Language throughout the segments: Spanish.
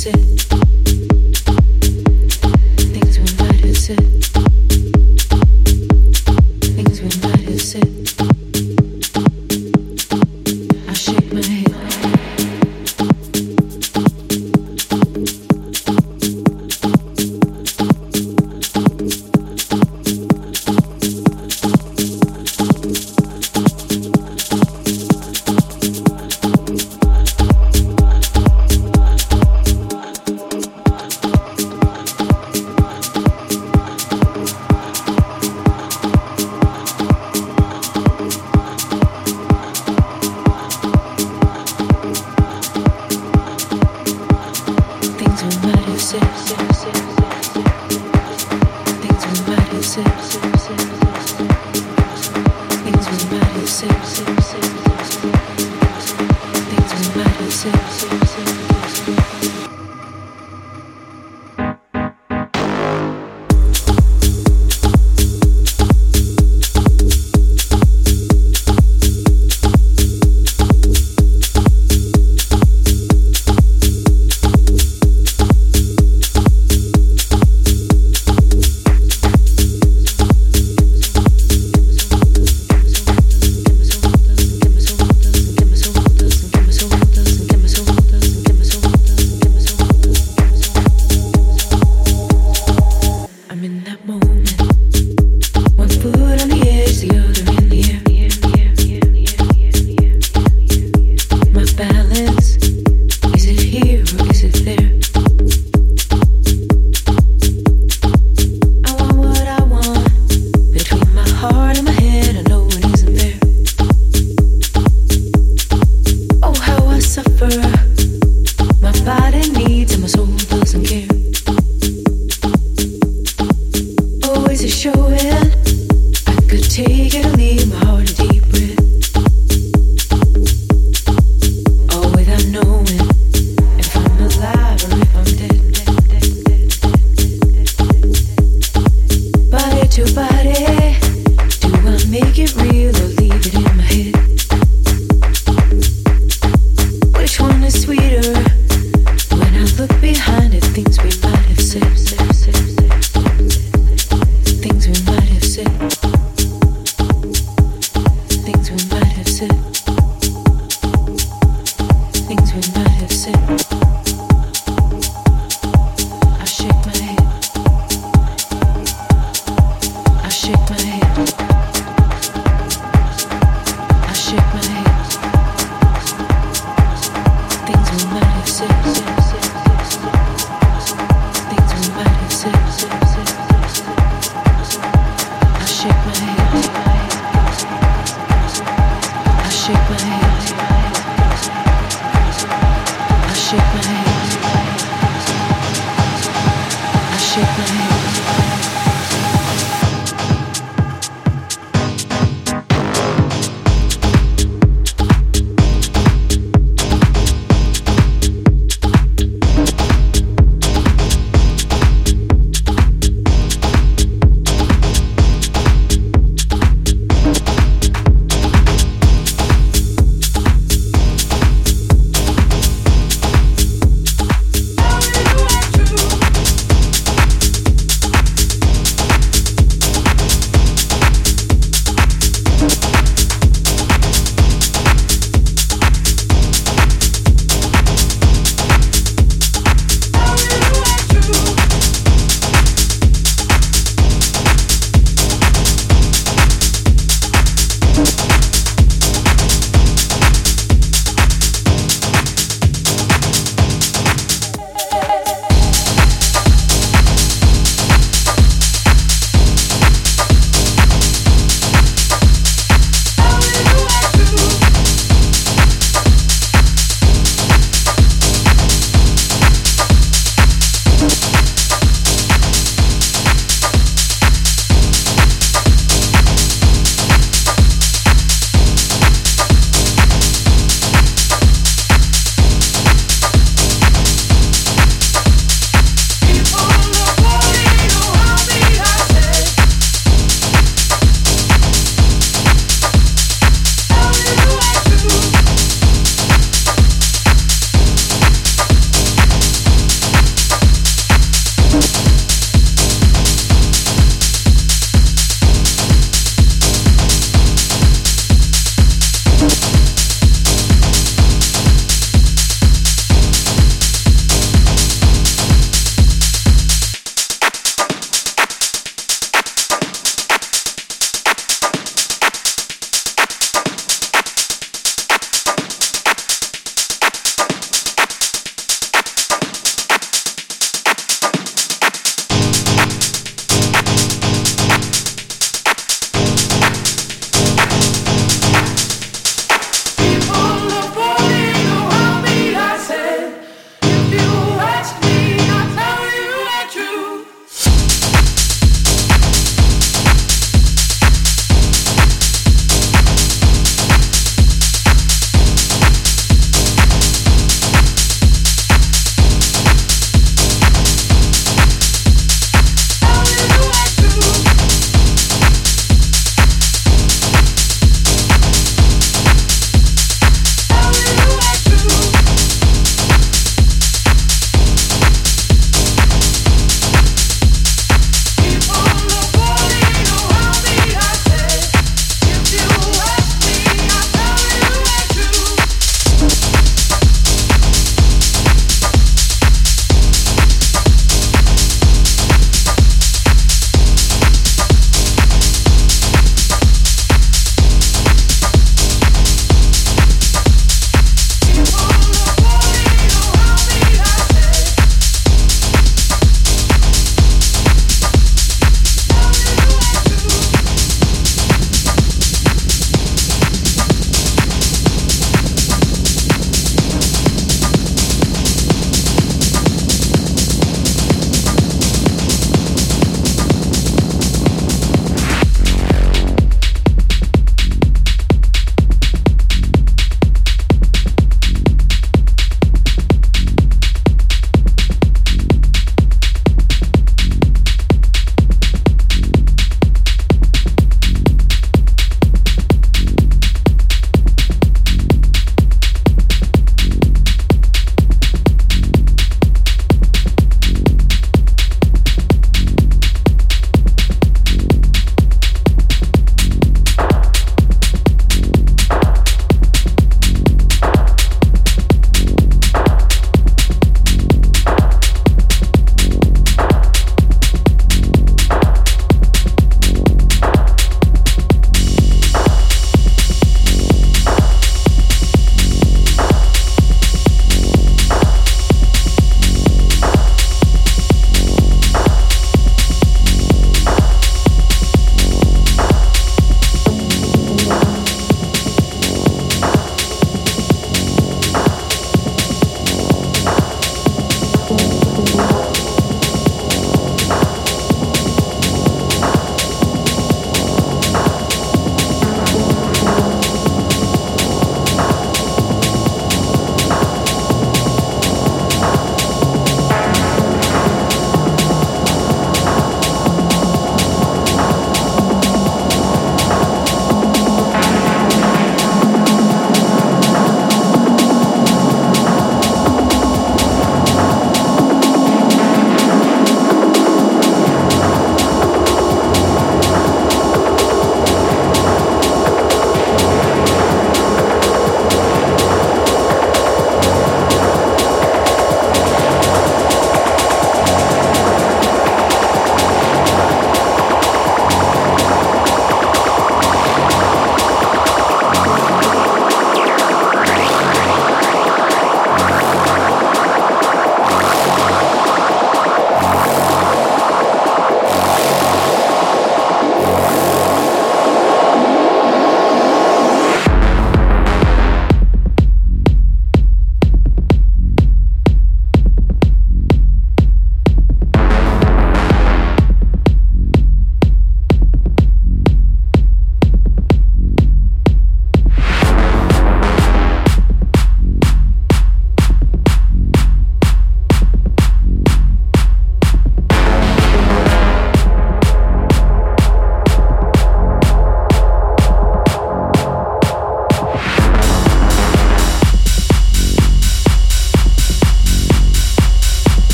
sit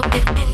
go.